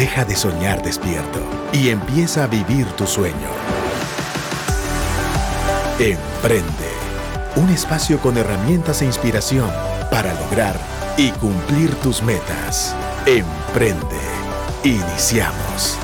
Deja de soñar despierto y empieza a vivir tu sueño. Emprende. Un espacio con herramientas e inspiración para lograr y cumplir tus metas. Emprende. Iniciamos.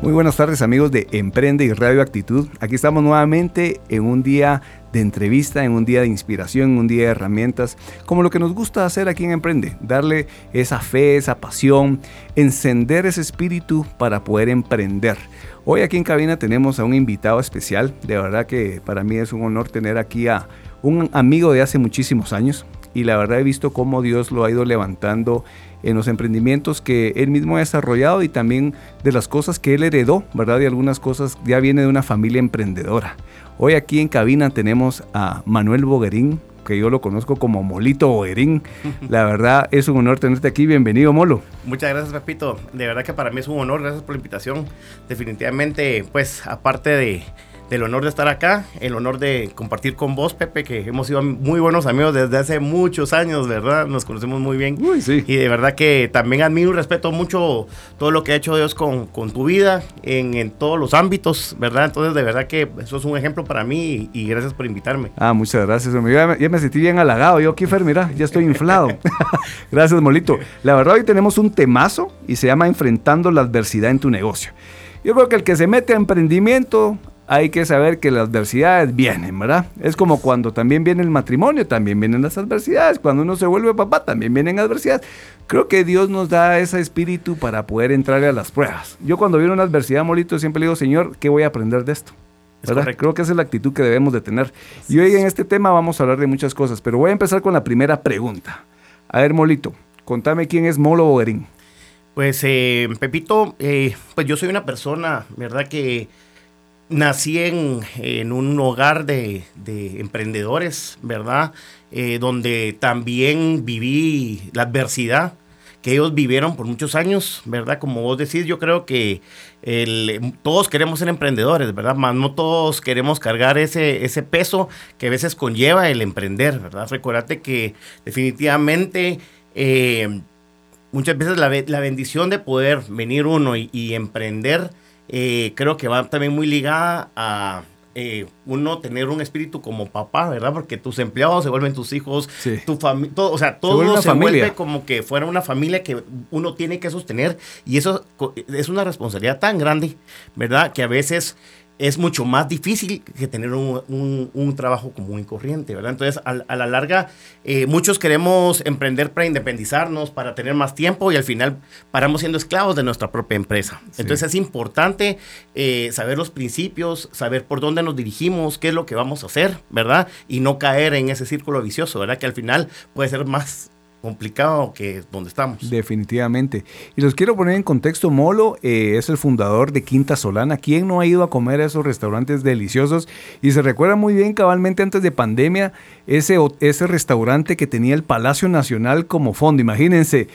Muy buenas tardes amigos de Emprende y Radio Actitud. Aquí estamos nuevamente en un día de entrevista, en un día de inspiración, en un día de herramientas, como lo que nos gusta hacer aquí en Emprende, darle esa fe, esa pasión, encender ese espíritu para poder emprender. Hoy aquí en cabina tenemos a un invitado especial, de verdad que para mí es un honor tener aquí a un amigo de hace muchísimos años y la verdad he visto cómo Dios lo ha ido levantando en los emprendimientos que él mismo ha desarrollado y también de las cosas que él heredó, ¿verdad? Y algunas cosas ya viene de una familia emprendedora. Hoy aquí en cabina tenemos a Manuel Boguerín, que yo lo conozco como Molito Boguerín. La verdad es un honor tenerte aquí. Bienvenido, Molo. Muchas gracias, Pepito. De verdad que para mí es un honor. Gracias por la invitación. Definitivamente, pues, aparte de del honor de estar acá, el honor de compartir con vos, Pepe, que hemos sido muy buenos amigos desde hace muchos años, ¿verdad? Nos conocemos muy bien. Uy, sí. Y de verdad que también admiro y respeto mucho todo lo que ha hecho Dios con, con tu vida en, en, todos los ámbitos, ¿verdad? Entonces, de verdad que eso es un ejemplo para mí y, y gracias por invitarme. Ah, muchas gracias. Ya me, ya me sentí bien halagado. Yo, Kiefer, mira, ya estoy inflado. gracias, Molito. La verdad, hoy tenemos un temazo y se llama Enfrentando la adversidad en tu negocio. Yo creo que el que se mete a emprendimiento hay que saber que las adversidades vienen, ¿verdad? Es como cuando también viene el matrimonio, también vienen las adversidades. Cuando uno se vuelve papá, también vienen adversidades. Creo que Dios nos da ese espíritu para poder entrar a las pruebas. Yo cuando viene una adversidad, Molito, siempre le digo, Señor, ¿qué voy a aprender de esto? ¿verdad? Creo que esa es la actitud que debemos de tener. Y hoy en este tema vamos a hablar de muchas cosas, pero voy a empezar con la primera pregunta. A ver, Molito, contame quién es Molo Boguerín. Pues, eh, Pepito, eh, pues yo soy una persona, ¿verdad? Que nací en, en, un hogar de, de emprendedores, ¿verdad? Eh, donde también viví la adversidad que ellos vivieron por muchos años, ¿verdad? Como vos decís, yo creo que todos queremos ser emprendedores, ¿verdad? Más no todos queremos cargar ese, ese peso que a veces conlleva el emprender, ¿verdad? Recuérdate que definitivamente... Eh, muchas veces la, la, bendición de poder venir uno y emprender, eh, creo que va también muy ligada a eh, uno tener un espíritu como papá, ¿verdad? Porque tus empleados se vuelven tus hijos, Sí. tu familia, todo, o sea, todo vuelve se, vuelve como que fuera una familia que uno tiene que sostener y eso es una responsabilidad tan grande, ¿verdad? Que a veces es mucho más difícil que tener un, un- un trabajo común y corriente, ¿verdad? Entonces, a, a la larga, eh, muchos queremos emprender para independizarnos, para tener más tiempo y al final paramos siendo esclavos de nuestra propia empresa. Entonces, es importante eh, saber los principios, saber por dónde nos dirigimos, qué es lo que vamos a hacer, ¿verdad? Y no caer en ese círculo vicioso, ¿verdad? Que al final puede ser más complicado que donde estamos. Definitivamente. Y los quiero poner en contexto. Molo eh, es el fundador de Quinta Solana. ¿Quién no ha ido a comer a esos restaurantes deliciosos? Y se recuerda muy bien cabalmente antes de pandemia ese, ese restaurante que tenía el Palacio Nacional como fondo. Imagínense.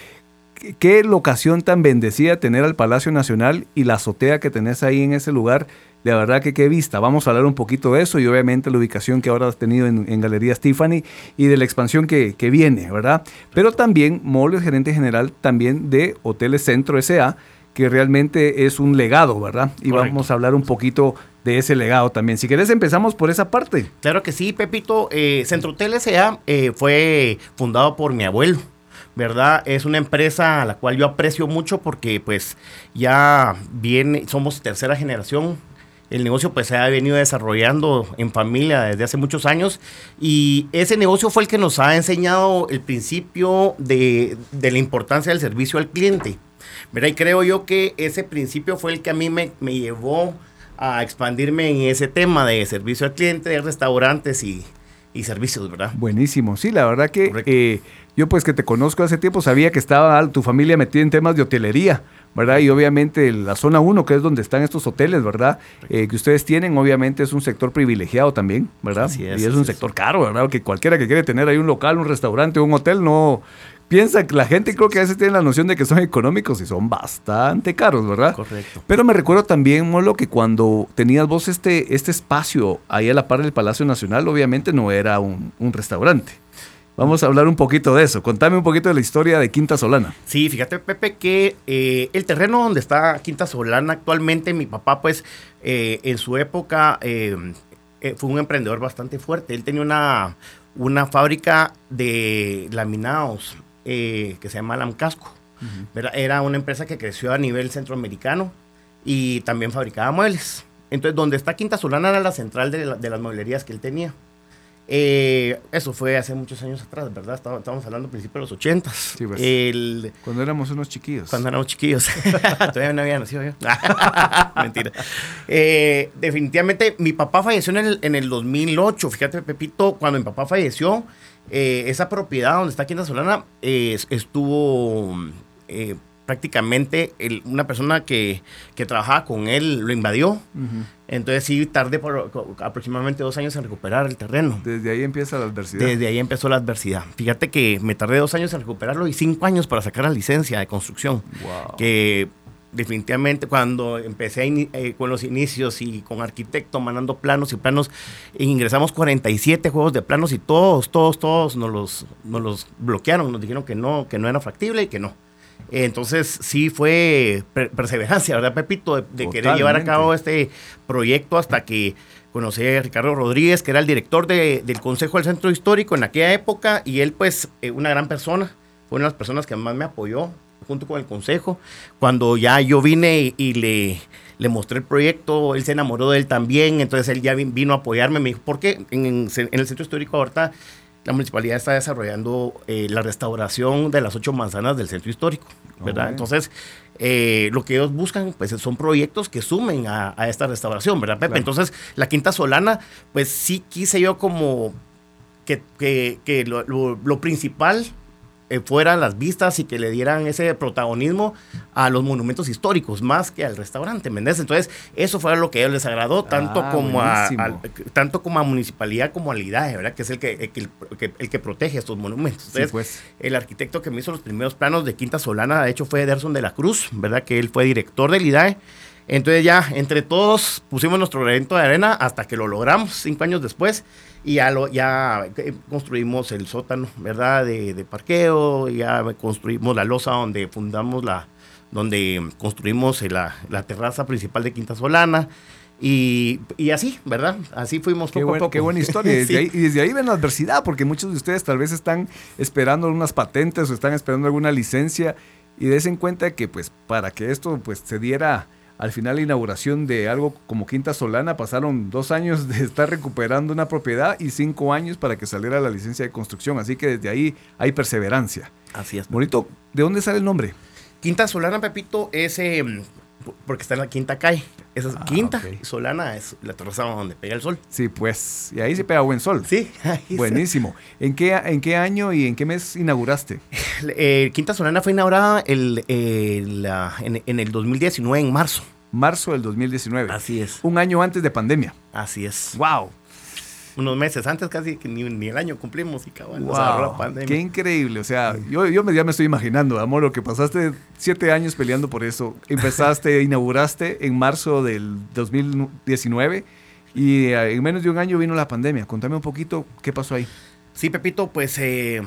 Qué locación tan bendecida tener al Palacio Nacional y la azotea que tenés ahí en ese lugar. De verdad que qué vista. Vamos a hablar un poquito de eso y obviamente la ubicación que ahora has tenido en, en Galería Stephanie y de la expansión que, que viene, ¿verdad? Pero también Molo es gerente general también de Hoteles Centro S.A., que realmente es un legado, ¿verdad? Y Correcto. vamos a hablar un poquito de ese legado también. Si querés empezamos por esa parte. Claro que sí, Pepito. Eh, Centro Hotel S.A. eh, fue fundado por mi abuelo. ¿Verdad? Es una empresa a la cual yo aprecio mucho porque pues ya viene, somos tercera generación. El negocio pues se ha venido desarrollando en familia desde hace muchos años y ese negocio fue el que nos ha enseñado el principio de, de la importancia del servicio al cliente. ¿verdad? Y creo yo que ese principio fue el que a mí me, me llevó a expandirme en ese tema de servicio al cliente, de restaurantes y, y servicios, ¿verdad? Buenísimo. Sí, la verdad que eh, yo pues que te conozco hace tiempo sabía que estaba tu familia metida en temas de hotelería, ¿verdad? Y obviamente la zona 1, que es donde están estos hoteles, ¿verdad? Eh, que ustedes tienen, obviamente es un sector privilegiado también, ¿verdad? Así es, y es un es. sector caro, ¿verdad? Que cualquiera que quiere tener ahí un local, un restaurante, un hotel, no piensa que la gente creo que a veces tiene la noción de que son económicos y son bastante caros, ¿verdad? Correcto. Pero me recuerdo también, Molo, que cuando tenías vos este, este espacio ahí a la par del Palacio Nacional, obviamente no era un, un restaurante. Vamos a hablar un poquito de eso. Contame un poquito de la historia de Quinta Solana. Sí, fíjate, Pepe, que eh, el terreno donde está Quinta Solana actualmente, mi papá, pues, eh, en su época eh, fue un emprendedor bastante fuerte. Él tenía una, una fábrica de laminados que se llama Lamcasco. ¿verdad? Era una empresa que creció a nivel centroamericano y también fabricaba muebles. Entonces, donde está Quinta Solana era la central de, la- de las mueblerías que él tenía. Eh, eso fue hace muchos años atrás, ¿verdad? Estamos hablando a principios de los ochentas. Sí, pues. El, Cuando éramos unos chiquillos. cuando éramos chiquillos. Todavía no había nacido yo. Mentira. Eh, definitivamente, mi papá falleció en el, en el 2008. Fíjate, Pepito, cuando mi papá falleció, eh, esa propiedad donde está Quinta Solana eh, estuvo eh, prácticamente el- una persona que, que trabajaba con él lo invadió. Ujú. Entonces sí, tardé por aproximadamente dos años en recuperar el terreno. Desde ahí empieza la adversidad. Desde ahí empezó la adversidad. Fíjate que me tardé dos años en recuperarlo y cinco años para sacar la licencia de construcción. Wow. Que definitivamente cuando empecé eh, con los inicios y con arquitecto mandando planos y planos, ingresamos 47 juegos de planos y todos, todos, todos nos los, nos los bloquearon, nos dijeron que no, que no era factible y que no. Entonces sí fue per- perseverancia, ¿verdad, Pepito? De, de querer llevar a cabo este proyecto hasta que conocí a Ricardo Rodríguez, que era el director de- del Consejo del Centro Histórico en aquella época, y él pues eh, una gran persona, fue una de las personas que más me apoyó junto con el Consejo. Cuando ya yo vine y, y le, le mostré el proyecto, él se enamoró de él también, entonces él ya vi- vino a apoyarme, me dijo, porque en, en- en el Centro Histórico ahorita la municipalidad está desarrollando eh, la restauración de las ocho manzanas del Centro Histórico, ¿verdad? Entonces, eh, lo que ellos buscan, pues son proyectos que sumen a, a esta restauración, ¿verdad, Pepe? Claro. Entonces, la Quinta Solana, pues sí quise yo como que, que- que lo, lo- lo principal fueran las vistas y que le dieran ese protagonismo a los monumentos históricos más que al restaurante, ¿me? Entonces, eso fue lo que a ellos les agradó, tanto, Ah, como, a, al- tanto como a municipalidad como al IDAE, ¿verdad? Que es el que, el que, el que- el que protege estos monumentos. Sí, Entonces, pues. el arquitecto que me hizo los primeros planos de Quinta Solana, de hecho, fue Ederson de la Cruz, ¿verdad? Que él fue director del IDAE. Entonces ya, entre todos, pusimos nuestro granito de arena hasta que lo logramos cinco años después y ya, lo, ya eh, construimos el sótano, ¿verdad? De, de parqueo, ya construimos la losa donde fundamos la, donde construimos la, la terraza principal de Quinta Solana y, y así, ¿verdad? Así fuimos Qué, poco a buen- poco. qué buena historia. Y desde, Sí. ahí, y desde ahí ven la adversidad, porque muchos de ustedes tal vez están esperando unas patentes o están esperando alguna licencia y des en cuenta que pues para que esto pues se diera al final la inauguración de algo como Quinta Solana pasaron dos años de estar recuperando una propiedad y cinco años para que saliera la licencia de construcción. Así que desde ahí hay perseverancia. Así es. Bonito, ¿de dónde sale el nombre? Quinta Solana, Pepito, es eh, porque está en la quinta calle. Esa es Ah, quinta. Solana es la terraza donde pega el sol. Sí, pues, y ahí se pega buen sol. Sí, ahí. Buenísimo. ¿En qué, ¿En qué año y en qué mes inauguraste? Eh, Quinta Solana fue inaugurada el, eh, la- en, en el 2019, en marzo. Marzo del 2019. Así es. Un año antes de pandemia. Así es. ¡Wow! Unos meses antes, casi que ni, ni el año cumplimos y nos agarró la pandemia. ¡Qué increíble! O sea, yo, yo me, ya me estoy imaginando, amor, lo que pasaste siete años peleando por eso. Empezaste, inauguraste en marzo del 2019 y eh, en menos de un año vino la pandemia. Contame un poquito qué pasó ahí. Sí, Pepito, pues eh,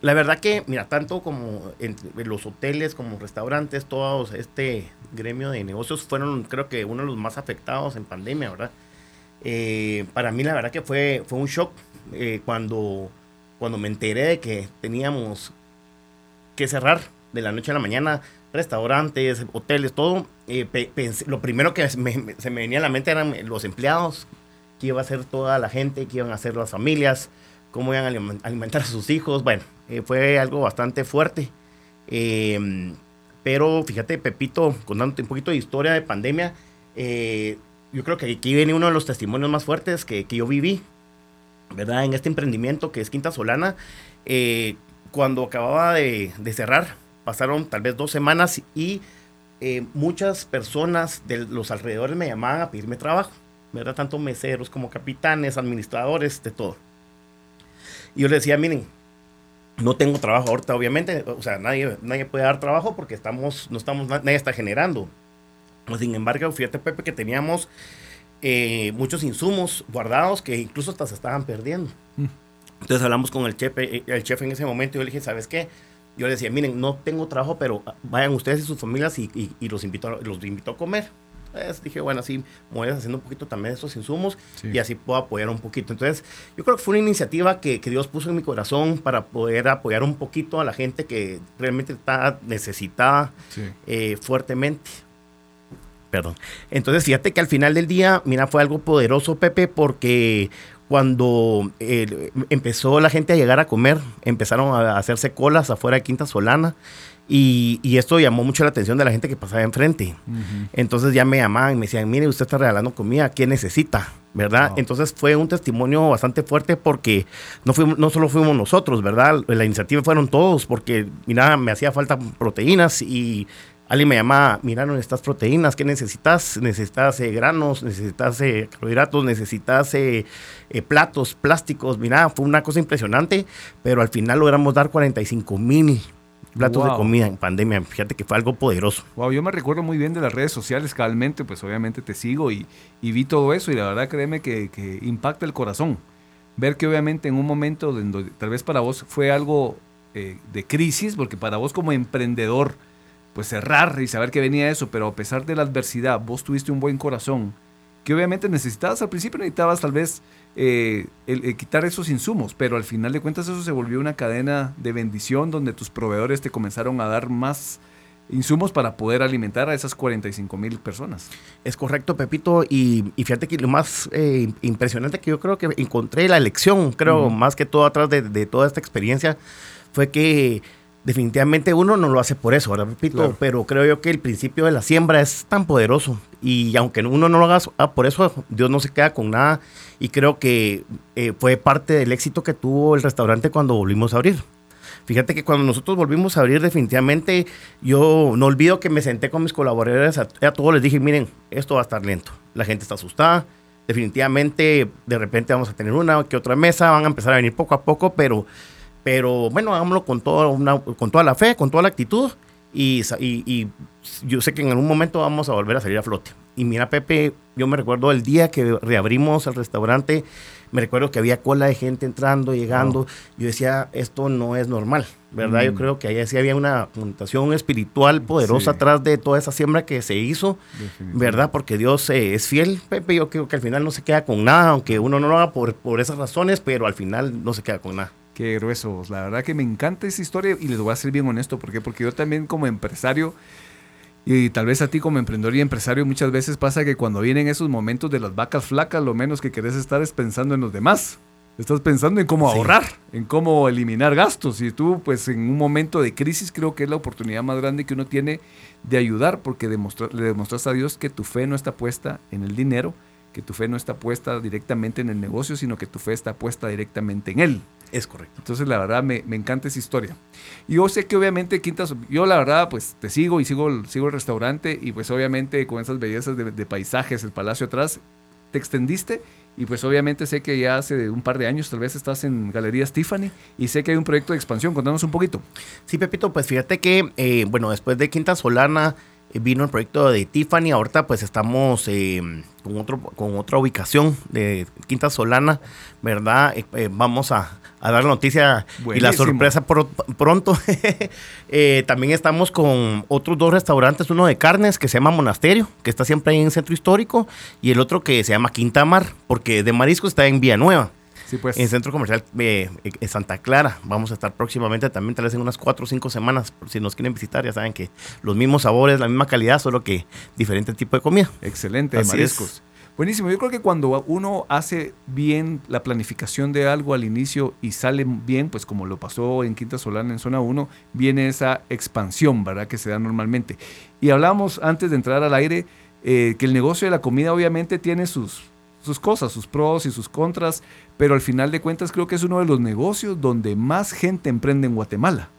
la verdad que, mira, tanto como en, en los hoteles, como restaurantes, todo este gremio de negocios fueron, creo que, uno de los más afectados en pandemia, ¿verdad? Eh, para mí, la verdad que fue, fue un shock eh, cuando, cuando me enteré de que teníamos que cerrar de la noche a la mañana restaurantes, hoteles, todo. eh, lo primero que se me venía a la mente eran los empleados, qué iba a hacer toda la gente, qué iban a hacer las familias, cómo iban a alimen- alimentar a sus hijos. Bueno, fue algo bastante fuerte. Eh, pero fíjate, Pepito, contándote un poquito de historia de pandemia, yo creo que aquí viene uno de los testimonios más fuertes que, que yo viví, ¿verdad? En este emprendimiento que es Quinta Solana. Eh, cuando acababa de, de cerrar, pasaron tal vez dos semanas y eh, muchas personas de los alrededores me llamaban a pedirme trabajo, ¿verdad? Tanto meseros como capitanes, administradores, de todo. Y yo les decía, miren, No tengo trabajo ahorita, obviamente, o sea, nadie, nadie puede dar trabajo porque estamos, no estamos, nadie está generando. Sin embargo, fíjate, Pepe, que teníamos eh, muchos insumos guardados que incluso hasta se estaban perdiendo. Mm. Entonces hablamos con el chef, eh, el chef en ese momento y yo le dije, ¿sabes qué? Yo le decía, miren, no tengo trabajo, pero vayan ustedes y sus familias y, y, los, invito a, los invito a comer. Entonces dije, bueno, así me voy haciendo un poquito también de estos insumos y así puedo apoyar un poquito. Entonces, yo creo que fue una iniciativa que, que, Dios puso en mi corazón para poder apoyar un poquito a la gente que realmente está necesitada eh, fuertemente. Perdón. Entonces, fíjate que al final del día, mira, fue algo poderoso, Pepe, porque cuando eh, empezó la gente a llegar a comer, empezaron a hacerse colas afuera de Quinta Solana. Y, esto llamó mucho la atención de la gente que pasaba enfrente. Entonces ya me llamaban y me decían, mire, usted está regalando comida, ¿qué necesita? ¿Verdad? Entonces fue un testimonio bastante fuerte porque no, fuimos, no solo fuimos nosotros, ¿verdad? La iniciativa fueron todos porque, mira, me hacía falta proteínas y alguien me llama, mira, no necesitas proteínas, ¿qué necesitas? Necesitas eh, granos, necesitas eh, carbohidratos, necesitas eh, platos, plásticos. Mira, fue una cosa impresionante, pero al final logramos dar 45 mil platos de comida en pandemia. Fíjate que fue algo poderoso. Wow, yo me recuerdo muy bien de las redes sociales, cabalmente, pues obviamente te sigo y, vi todo eso y la verdad créeme que, que, impacta el corazón. Ver que obviamente en un momento donde tal vez para vos fue algo de crisis, porque para vos como emprendedor, pues cerrar y saber que venía eso, pero a pesar de la adversidad, vos tuviste un buen corazón, que obviamente necesitabas al principio, necesitabas tal vez eh, el, quitar esos insumos, pero al final de cuentas eso se volvió una cadena de bendición donde tus proveedores te comenzaron a dar más insumos para poder alimentar a esas 45 mil personas. Es correcto, Pepito, y, fíjate que lo más eh, impresionante que yo creo que encontré la lección, creo, más que todo atrás de, de toda esta experiencia, fue que definitivamente uno no lo hace por eso, repito, pero creo yo que el principio de la siembra es tan poderoso y aunque uno no lo haga ah, por eso, Dios no se queda con nada y creo que eh, fue parte del éxito que tuvo el restaurante cuando volvimos a abrir. Fíjate que cuando nosotros volvimos a abrir, definitivamente yo no olvido que me senté con mis colaboradores, a, a todos les dije, miren, esto va a estar lento, la gente está asustada, definitivamente de repente vamos a tener una que otra mesa, van a empezar a venir poco a poco, pero pero bueno, hagámoslo con, toda con toda la fe, con toda la actitud. Y, y, yo sé que en algún momento vamos a volver a salir a flote. Y mira, Pepe, yo me recuerdo el día que reabrimos el restaurante, me recuerdo que había cola de gente entrando, llegando. Yo decía, esto no es normal, ¿verdad? Yo mm. creo que ahí sí había una connotación espiritual poderosa atrás de toda esa siembra que se hizo, ¿verdad? Porque Dios eh, es fiel, Pepe. Yo creo que al final no se queda con nada, aunque uno no lo haga por, por esas razones, pero al final no se queda con nada. Qué grueso. La verdad que me encanta esa historia y les voy a ser bien honesto. ¿Por qué? Porque yo también como empresario y tal vez a ti como emprendedor y empresario muchas veces pasa que cuando vienen esos momentos de las vacas flacas, lo menos que querés estar es pensando en los demás. Estás pensando en cómo ahorrar, en cómo eliminar gastos. Y tú, pues en un momento de crisis, creo que es la oportunidad más grande que uno tiene de ayudar porque le demostras a Dios que tu fe no está puesta en el dinero, que tu fe no está puesta directamente en el negocio, sino que tu fe está puesta directamente en Él. Es correcto. Entonces, la verdad, me, encanta esa historia. Yo sé que obviamente Quintas, yo la verdad, pues te sigo y sigo, sigo el restaurante y pues obviamente con esas bellezas de, paisajes, el palacio atrás, te extendiste y pues obviamente sé que ya hace un par de años tal vez estás en Galerías Tiffany y sé que hay un proyecto de expansión. Contanos un poquito. Sí, Pepito, pues fíjate que, eh, bueno, después de Quinta Solana vino el proyecto de Tiffany. Ahorita pues estamos eh, con, otro, con otra ubicación de Quinta Solana, ¿verdad? Eh, vamos a, dar la noticia y la sorpresa por, pronto. también estamos con otros dos restaurantes, uno de carnes que se llama Monasterio, que está siempre ahí en el centro histórico, y el otro que se llama Quinta Mar, porque de marisco está en Villanueva. Pues. En el Centro Comercial de Santa Clara. Vamos a estar próximamente también, tal vez en unas cuatro o cinco semanas. Si nos quieren visitar, ya saben que los mismos sabores, la misma calidad, solo que diferente tipo de comida. Excelente, mariscos. Buenísimo. Yo creo que cuando uno hace bien la planificación de algo al inicio y sale bien, pues como lo pasó en Quinta Solana en zona 1, viene esa expansión, ¿verdad? Que se da normalmente. Y hablamos antes de entrar al aire eh, que el negocio de la comida obviamente tiene sus sus cosas, sus pros y sus contras, pero al final de cuentas creo que es uno de los negocios donde más gente emprende en Guatemala.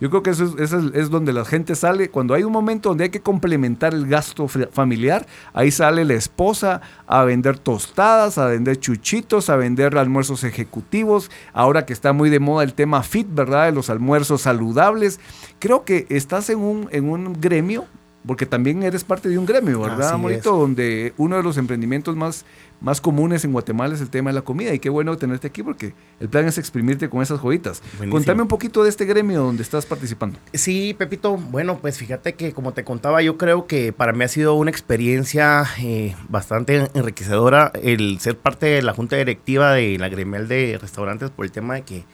Yo creo que eso, es, donde la gente sale, cuando hay un momento donde hay que complementar el gasto familiar, ahí sale la esposa a vender tostadas, a vender chuchitos, a vender almuerzos ejecutivos, ahora que está muy de moda el tema fit, ¿verdad? De los almuerzos saludables. Creo que estás en un, en un gremio porque también eres parte de un gremio, ¿verdad, Morito? Donde uno de los emprendimientos más, más comunes en Guatemala es el tema de la comida. Y qué bueno tenerte aquí porque el plan es exprimirte con esas joyitas. Contame un poquito de este gremio donde estás participando. Sí, Pepito. Bueno, pues fíjate que como te contaba, yo creo que para mí ha sido una experiencia eh, bastante enriquecedora el ser parte de la junta directiva de la gremial de restaurantes por el tema de que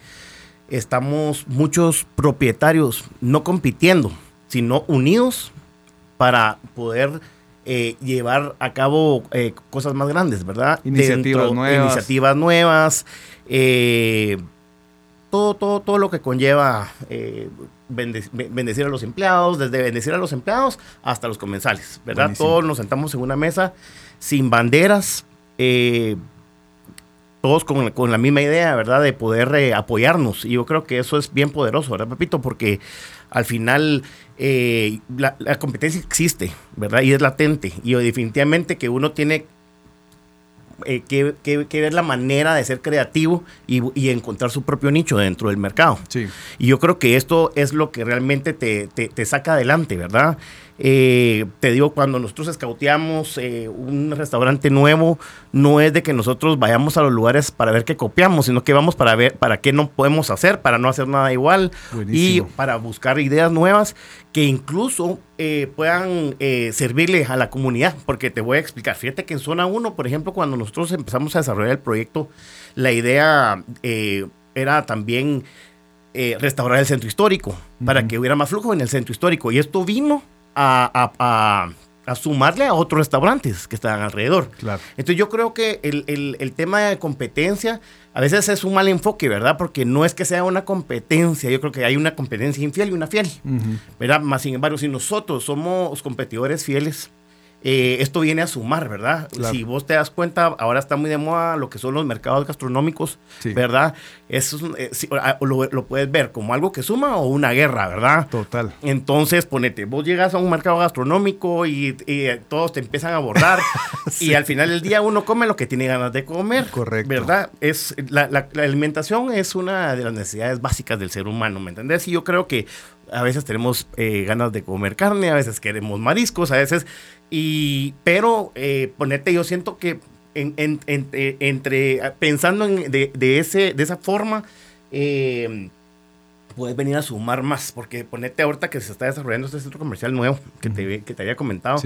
estamos muchos propietarios no compitiendo, sino unidos para poder eh, llevar a cabo eh, cosas más grandes, ¿verdad? Iniciativas nuevas. Iniciativas nuevas. Eh, todo, todo, todo lo que conlleva bendecir a los empleados, desde bendecir a los empleados hasta los comensales, ¿verdad? Todos nos sentamos en una mesa sin banderas, todos con, con, la misma idea, ¿verdad? De poder apoyarnos. Y yo creo que eso es bien poderoso, ¿verdad, Pepito? Porque al final eh, la, competencia existe, ¿verdad? Y es latente. Y definitivamente que uno tiene eh, que, ver la manera de ser creativo y, encontrar su propio nicho dentro del mercado. Sí. Y yo creo que esto es lo que realmente te, te saca adelante, ¿verdad? Eh, te digo, cuando nosotros escauteamos eh, un restaurante nuevo, no es de que nosotros vayamos a los lugares para ver qué copiamos, sino que vamos para ver para qué no podemos hacer, para no hacer nada igual y para buscar ideas nuevas que incluso eh, puedan servirle a la comunidad, porque te voy a explicar. Fíjate que en zona 1, por ejemplo, cuando nosotros empezamos a desarrollar el proyecto, la idea era también restaurar el centro histórico, para que hubiera más flujo en el centro histórico. Y esto vino a, sumarle a otros restaurantes que están alrededor. Entonces yo creo que el, tema de competencia a veces es un mal enfoque, ¿verdad? Porque no es que sea una competencia, yo creo que hay una competencia infiel y una fiel, ¿verdad? Más sin embargo, si nosotros somos competidores fieles, eh, esto viene a sumar, ¿verdad? Si vos te das cuenta, ahora está muy de moda lo que son los mercados gastronómicos, ¿verdad? Eso eh, ah, lo, puedes ver como algo que suma o una guerra, ¿verdad? Total. Entonces, ponete, vos llegas a un mercado gastronómico y, eh, todos te empiezan a abordar y al final del día uno come lo que tiene ganas de comer. Correcto. ¿Verdad? Es, la, la alimentación es una de las necesidades básicas del ser humano, ¿me entendés? Y yo creo que a veces tenemos ganas de comer carne, a veces queremos mariscos, a veces y, pero eh, ponete, yo siento que en, eh, entre pensando en, de, ese, de esa forma, eh, puedes venir a sumar más, porque ponete ahorita que se está desarrollando este centro comercial nuevo que, te, que te había comentado.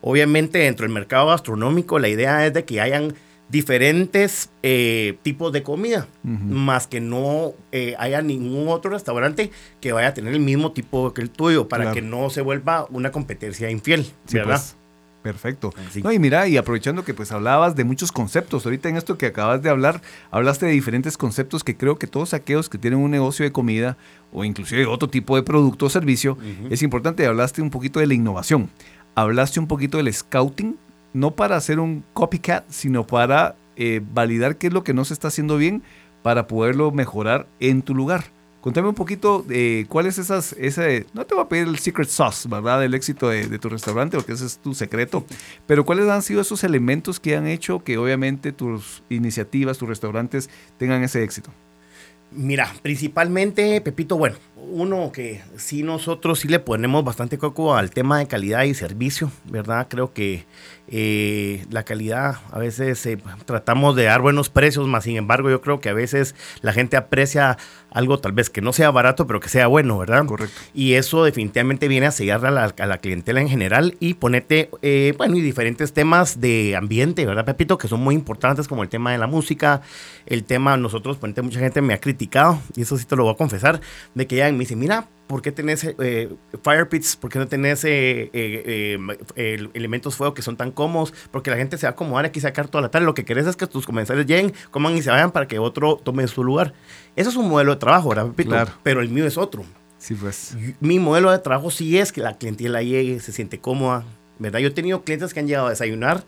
Obviamente dentro del mercado gastronómico la idea es de que hayan diferentes tipos de comida, más que no haya ningún otro restaurante que vaya a tener el mismo tipo que el tuyo, para que no se vuelva una competencia infiel, ¿verdad? Pues. Perfecto. No, y mira, y aprovechando que pues hablabas de muchos conceptos, ahorita en esto que acabas de hablar, hablaste de diferentes conceptos que creo que todos aquellos que tienen un negocio de comida o inclusive otro tipo de producto o servicio, es importante, hablaste un poquito de la innovación, hablaste un poquito del scouting, no para hacer un copycat, sino para eh, validar qué es lo que no se está haciendo bien para poderlo mejorar en tu lugar. Contame un poquito de cuál es esas, ese, no te voy a pedir el secret sauce, ¿verdad? Del éxito de, tu restaurante, porque ese es tu secreto, pero cuáles han sido esos elementos que han hecho que obviamente tus iniciativas, tus restaurantes tengan ese éxito. Mira, principalmente, Pepito, bueno, uno que sí nosotros sí le ponemos bastante coco al tema de calidad y servicio, ¿verdad? Creo que eh, la calidad, a veces eh, tratamos de dar buenos precios, más sin embargo yo creo que a veces la gente aprecia algo tal vez que no sea barato, pero que sea bueno, ¿verdad? Correcto. Y eso definitivamente viene a sellar a la, clientela en general y ponete, eh, bueno, y diferentes temas de ambiente, ¿verdad, Pepito? Que son muy importantes, como el tema de la música, el tema, nosotros, ponete, mucha gente me ha criticado, y eso sí te lo voy a confesar, de que ya me dice, mira, ¿por qué tenés eh, fire pits? ¿Por qué no tenés eh, eh, elementos fuego que son tan cómodos? Porque la gente se va a acomodar aquí sacar toda la tarde. Lo que querés es que tus comensales lleguen, coman y se vayan para que otro tome su lugar. Eso es un modelo de trabajo, ¿verdad, Claro. Pero el mío es otro. Sí, pues. Mi modelo de trabajo sí es que la clientela llegue, se siente cómoda, ¿verdad? Yo he tenido clientes que han llegado a desayunar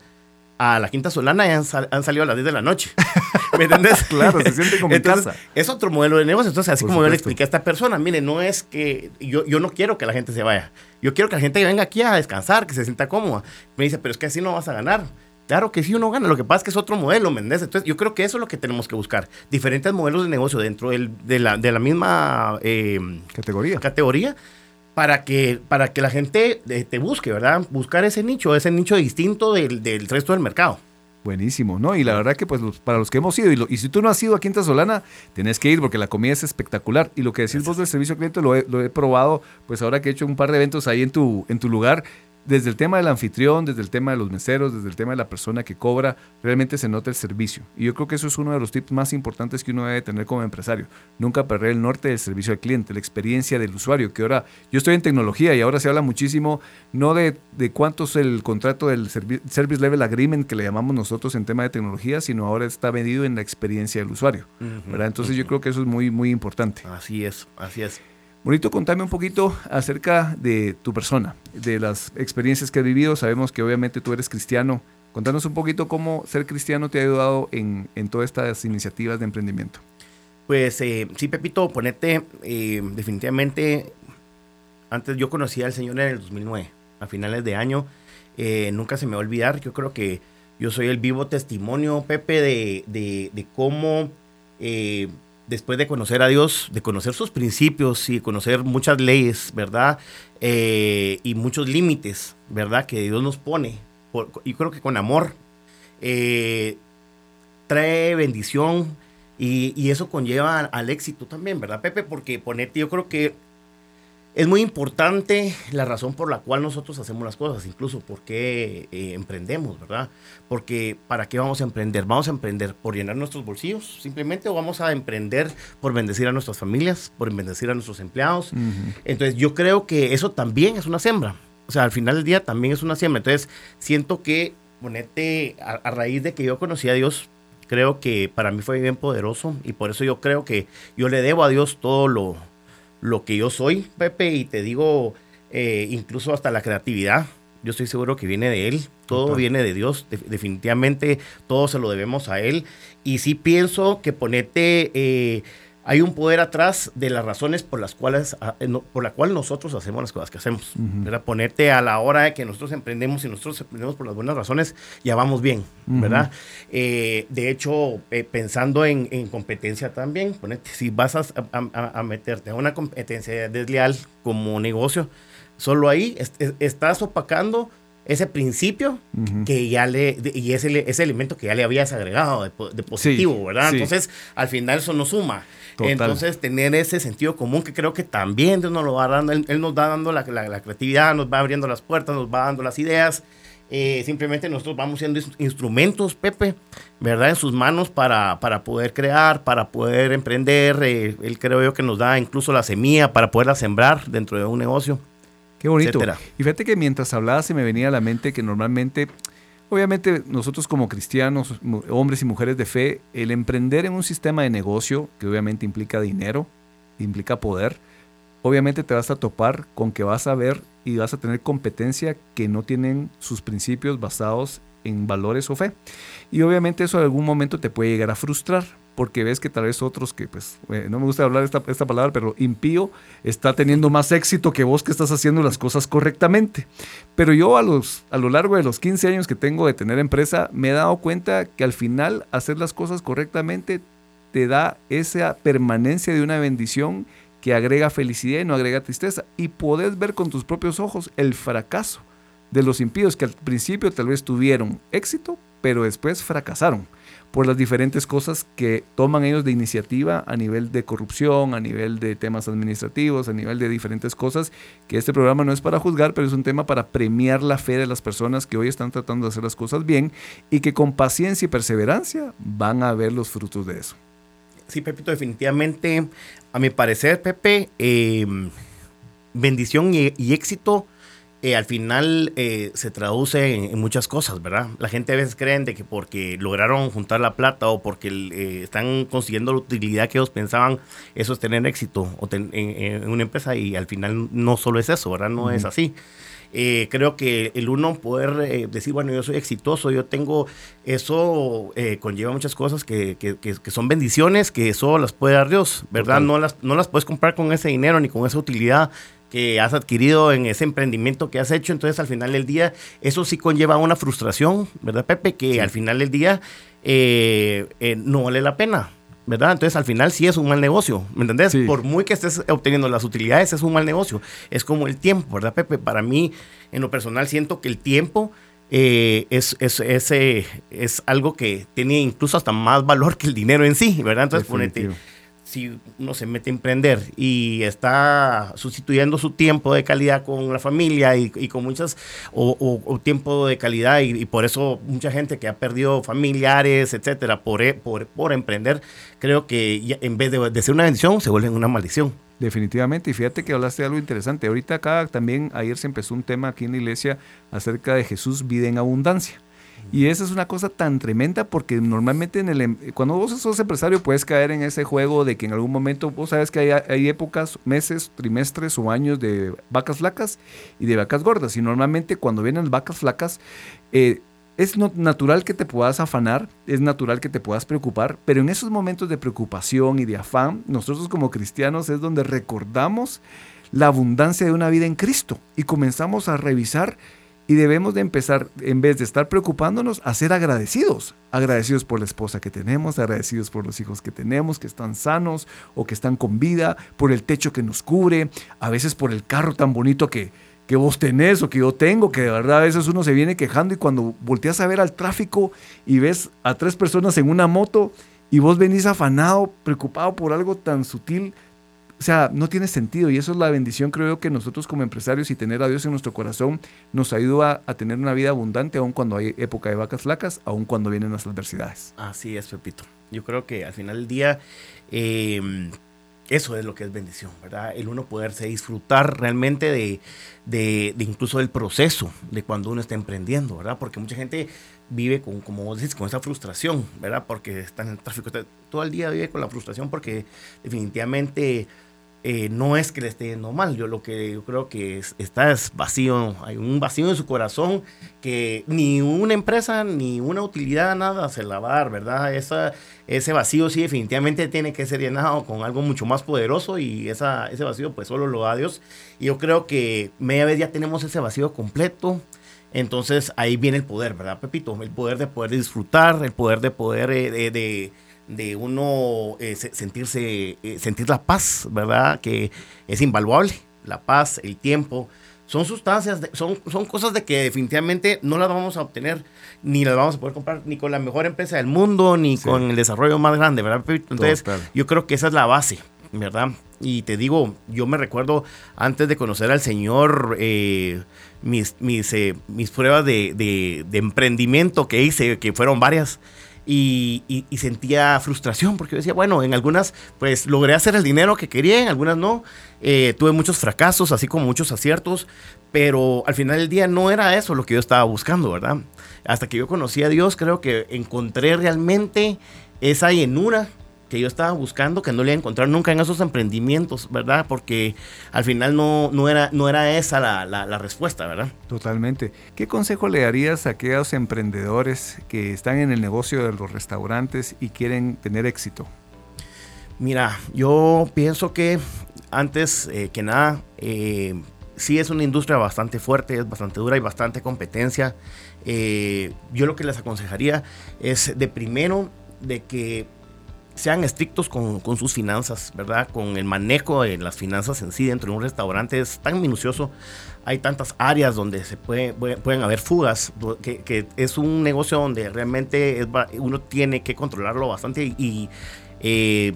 a la Quinta Solana y han, salido a las 10 de la noche. ¿Me entiendes? claro, se siente como en casa. Es otro modelo de negocio. Entonces, así como yo le expliqué a esta persona, mire, no es que yo, yo no quiero que la gente se vaya. Yo quiero que la gente venga aquí a descansar, que se sienta cómoda. Me dice, pero es que así no vas a ganar. Claro que sí uno gana, lo que pasa es que es otro modelo, ¿me entiendes? Entonces yo creo que eso es lo que tenemos que buscar, diferentes modelos de negocio dentro de, la, de la misma eh, categoría. categoría para que, para que la gente eh, te busque, ¿verdad? Buscar ese nicho, ese nicho distinto del, del resto del mercado. Buenísimo, ¿no? Y la verdad que pues para los que hemos ido, y, y, si tú no has ido a Quinta Solana, tenés que ir porque la comida es espectacular. Y lo que decís vos del servicio al cliente lo he, lo he, probado, pues ahora que he hecho un par de eventos ahí en tu, en tu lugar, desde el tema del anfitrión, desde el tema de los meseros, desde el tema de la persona que cobra, realmente se nota el servicio. Y yo creo que eso es uno de los tips más importantes que uno debe tener como empresario. Nunca perder el norte del servicio al cliente, la experiencia del usuario, que ahora yo estoy en tecnología y ahora se habla muchísimo no de, de cuánto es el contrato del Service Level Agreement que le llamamos nosotros en tema de tecnología, sino ahora está medido en la experiencia del usuario. ¿verdad? Entonces yo creo que eso es muy, muy importante. Así es, así es. Bonito, contame un poquito acerca de tu persona, de las experiencias que has vivido. Sabemos que obviamente tú eres cristiano. Contanos un poquito cómo ser cristiano te ha ayudado en, en todas estas iniciativas de emprendimiento. Pues eh, sí, Pepito, ponete eh, definitivamente. Antes yo conocí al Señor en el 2009, a finales de año. Eh, nunca se me va a olvidar. Yo creo que yo soy el vivo testimonio, Pepe, de, de cómo después de conocer a Dios, de conocer sus principios y conocer muchas leyes, ¿verdad? Eh, y muchos límites, ¿verdad? Que Dios nos pone. y creo que con amor eh, trae bendición y, y, eso conlleva al éxito también, ¿verdad, Pepe? Porque ponete, yo creo que es muy importante la razón por la cual nosotros hacemos las cosas, incluso por qué eh, emprendemos, ¿verdad? Porque ¿para qué vamos a emprender? ¿Vamos a emprender por llenar nuestros bolsillos simplemente o vamos a emprender por bendecir a nuestras familias, por bendecir a nuestros empleados? Entonces yo creo que eso también es una siembra. O sea, al final del día también es una siembra. Entonces siento que, ponete, a, a raíz de que yo conocí a Dios, creo que para mí fue bien poderoso y por eso yo creo que yo le debo a Dios todo lo lo que yo soy, Pepe, y te digo, eh, incluso hasta la creatividad. Yo estoy seguro que viene de Él, todo viene de Dios, definitivamente todo se lo debemos a Él. Y sí pienso que ponete eh, hay un poder atrás de las razones por las cuales, ah, eh, por la cual nosotros hacemos las cosas que hacemos. Ponerte a la hora de que nosotros emprendemos y nosotros emprendemos por las buenas razones, ya vamos bien, ¿verdad? Eh, de hecho, eh, pensando en, competencia también, ponete, si vas a, meterte a una competencia desleal como negocio, solo ahí estás opacando ese principio que ya le, y ese, ese elemento que ya le habías agregado de, positivo, ¿verdad? Entonces, al final eso no suma. Entonces, tener ese sentido común que creo que también Dios nos lo va dando, Él, nos va dando la, creatividad, nos va abriendo las puertas, nos va dando las ideas. Eh, simplemente nosotros vamos siendo instrumentos, Pepe, ¿verdad? En sus manos para, para poder crear, para poder emprender. Eh, él creo yo que nos da incluso la semilla para poderla sembrar dentro de un negocio. Qué bonito. Y fíjate que mientras hablaba se me venía a la mente que normalmente, obviamente nosotros como cristianos, hombres y mujeres de fe, el emprender en un sistema de negocio que obviamente implica dinero, implica poder, obviamente te vas a topar con que vas a ver y vas a tener competencia que no tienen sus principios basados en valores o fe. Y obviamente eso en algún momento te puede llegar a frustrar porque ves que tal vez otros que, pues, eh, no me gusta hablar esta, esta palabra, pero impío está teniendo más éxito que vos que estás haciendo las cosas correctamente. Pero yo a, los, a lo largo de los 15 años que tengo de tener empresa, me he dado cuenta que al final hacer las cosas correctamente te da esa permanencia de una bendición que agrega felicidad y no agrega tristeza. Y podés ver con tus propios ojos el fracaso de los impíos que al principio tal vez tuvieron éxito, pero después fracasaron por las diferentes cosas que toman ellos de iniciativa a nivel de corrupción, a nivel de temas administrativos, a nivel de diferentes cosas, que este programa no es para juzgar, pero es un tema para premiar la fe de las personas que hoy están tratando de hacer las cosas bien y que con paciencia y perseverancia van a ver los frutos de eso. Sí, Pepito, definitivamente, a mi parecer, Pepe, eh, bendición y éxito eh, al final eh, se traduce en, muchas cosas, ¿verdad? La gente a veces creen de que porque lograron juntar la plata o porque eh, están consiguiendo la utilidad que ellos pensaban, eso es tener éxito o en, una empresa y al final no solo es eso, ¿verdad? No es así. eh, creo que el uno poder eh, decir, bueno, yo soy exitoso, yo tengo, eso eh, conlleva muchas cosas que, que, que, son bendiciones, que solo las puede dar Dios, ¿verdad? No las, no las puedes comprar con ese dinero ni con esa utilidad que has adquirido en ese emprendimiento que has hecho. Entonces, al final del día, eso sí conlleva una frustración, ¿verdad, Pepe? Que al final del día no vale la pena. ¿verdad? Entonces al final sí es un mal negocio, ¿me entendés? Por muy que estés obteniendo las utilidades, es un mal negocio. Es como el tiempo, ¿verdad, Pepe? Para mí, en lo personal, siento que el tiempo eh, es, es, es, es, algo que tiene incluso hasta más valor que el dinero en sí, ¿verdad? Entonces, ponete si uno se mete a emprender y está sustituyendo su tiempo de calidad con la familia y, con muchas, o, tiempo de calidad y, por eso mucha gente que ha perdido familiares, etcétera, por, e, por, por emprender, creo que en vez de, de ser una bendición, se vuelve una maldición. Definitivamente, y fíjate que hablaste de algo interesante. Ahorita acá también, ayer se empezó un tema aquí en la iglesia acerca de Jesús, vida en abundancia. Y esa es una cosa tan tremenda porque normalmente en el, em, cuando vos sos empresario puedes caer en ese juego de que en algún momento vos sabes que hay, épocas, meses, trimestres o años de vacas flacas y de vacas gordas. Y normalmente cuando vienen vacas flacas, eh, es natural que te puedas afanar, es natural que te puedas preocupar, pero en esos momentos de preocupación y de afán, nosotros como cristianos es donde recordamos la abundancia de una vida en Cristo y comenzamos a revisar y debemos de empezar, en vez de estar preocupándonos, a ser agradecidos. Agradecidos por la esposa que tenemos, agradecidos por los hijos que tenemos, que están sanos o que están con vida, por el techo que nos cubre, a veces por el carro tan bonito que, que vos tenés o que yo tengo, que de verdad a veces uno se viene quejando y cuando volteas a ver al tráfico y ves a tres personas en una moto y vos venís afanado, preocupado por algo tan sutil, o sea, no tiene sentido y eso es la bendición, creo que nosotros como empresarios y tener a Dios en nuestro corazón nos ayuda a, tener una vida abundante aun cuando hay época de vacas flacas, aun cuando vienen las adversidades. Así es, Pepito. Yo creo que al final del día em, eso es lo que es bendición, ¿verdad? El uno poderse disfrutar realmente de, de, incluso del proceso de cuando uno está emprendiendo, ¿verdad? Porque mucha gente vive con, como vos dices, con esa frustración, ¿verdad? Porque está en el tráfico, todo el día vive con la frustración porque definitivamente eh, no es que le esté yendo mal. Yo lo que yo creo que está es vacío. Hay un vacío en su corazón que ni una empresa, ni una utilidad, nada se la va a dar, ¿verdad? Esa, ese vacío sí definitivamente tiene que ser llenado con algo mucho más poderoso y esa, ese vacío pues solo lo da Dios. Y yo creo que media vez ya tenemos ese vacío completo. Entonces ahí viene el poder, ¿verdad, Pepito? El poder de poder disfrutar, el poder de poder eh, de uno eh, sentirse, eh, sentir la paz, ¿verdad? Que es invaluable, la paz, el tiempo. Son sustancias, son, son cosas de que definitivamente no las vamos a obtener, ni las vamos a poder comprar, ni con la mejor empresa del mundo, ni con el desarrollo más grande, ¿verdad? Entonces, yo creo que esa es la base, ¿verdad? Y te digo, yo me recuerdo antes de conocer al Señor, eh, mis, mis, mis pruebas de, de, de emprendimiento que hice, que fueron varias, y, sentía frustración porque yo decía, bueno, en algunas pues logré hacer el dinero que quería, en algunas no. Eh, tuve muchos fracasos, así como muchos aciertos, pero al final del día no era eso lo que yo estaba buscando, ¿verdad? Hasta que yo conocí a Dios, creo que encontré realmente esa llenura que yo estaba buscando, que no le iba a encontrar nunca en esos emprendimientos, ¿verdad? Porque al final no, no, era, no era esa la, la, respuesta, ¿verdad? Totalmente. ¿Qué consejo le darías a aquellos emprendedores que están en el negocio de los restaurantes y quieren tener éxito? Mira, yo pienso que antes eh, que nada, eh, sí es una industria bastante fuerte, es bastante dura y bastante competencia. Eh, yo lo que les aconsejaría es de primero de que sean estrictos con, con, sus finanzas, ¿verdad? Con el manejo de las finanzas en sí dentro de un restaurante es tan minucioso. Hay tantas áreas donde se puede, pueden haber fugas, que, es un negocio donde realmente uno tiene que controlarlo bastante y, eh,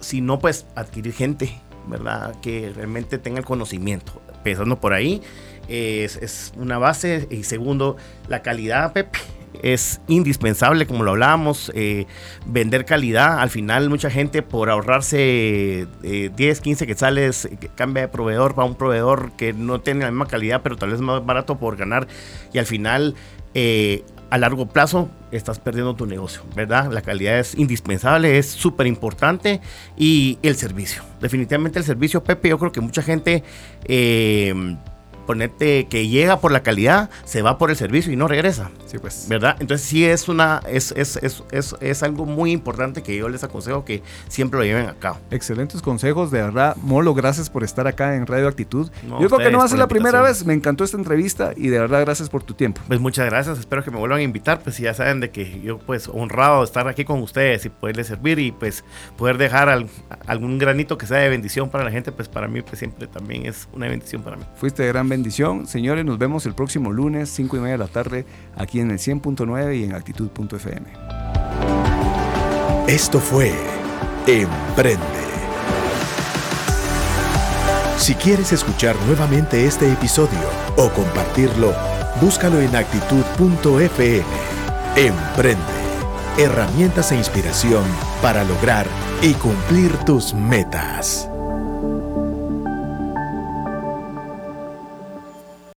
si no, pues adquirir gente, ¿verdad? Que realmente tenga el conocimiento. Pensando por ahí, es, es una base. Y segundo, la calidad, Pepe es indispensable, como lo hablábamos, eh, vender calidad. Al final mucha gente por ahorrarse 10, 15 quetzales cambia de proveedor para un proveedor que no tiene la misma calidad, pero tal vez más barato por ganar. Y al final, eh, a largo plazo, estás perdiendo tu negocio, ¿verdad? La calidad es indispensable, es súper importante. Y el servicio. Definitivamente el servicio, Pepe, yo creo que mucha gente... Eh, ponete que llega por la calidad, se va por el servicio y no regresa. Sí, pues. ¿Verdad? Entonces sí es una, es, es, es, es, es algo muy importante que yo les aconsejo que siempre lo lleven a cabo. Excelentes consejos, de verdad. Molo, gracias por estar acá en Radio Actitud. No, yo creo que no va a ser la la primera vez, me encantó esta entrevista y de verdad gracias por tu tiempo. Pues muchas gracias, espero que me vuelvan a invitar, pues ya saben de que yo pues honrado de estar aquí con ustedes y poderles servir y pues poder dejar al- algún granito que sea de bendición para la gente, pues para mí pues siempre también es una bendición para mí. Fuiste de gran bendición. Señores, nos vemos el próximo lunes, 5 y media de la tarde, aquí en el 100.9 y en actitud.fm. Esto fue Emprende. Si quieres escuchar nuevamente este episodio o compartirlo, búscalo en actitud.fm. Emprende. Herramientas e inspiración para lograr y cumplir tus metas.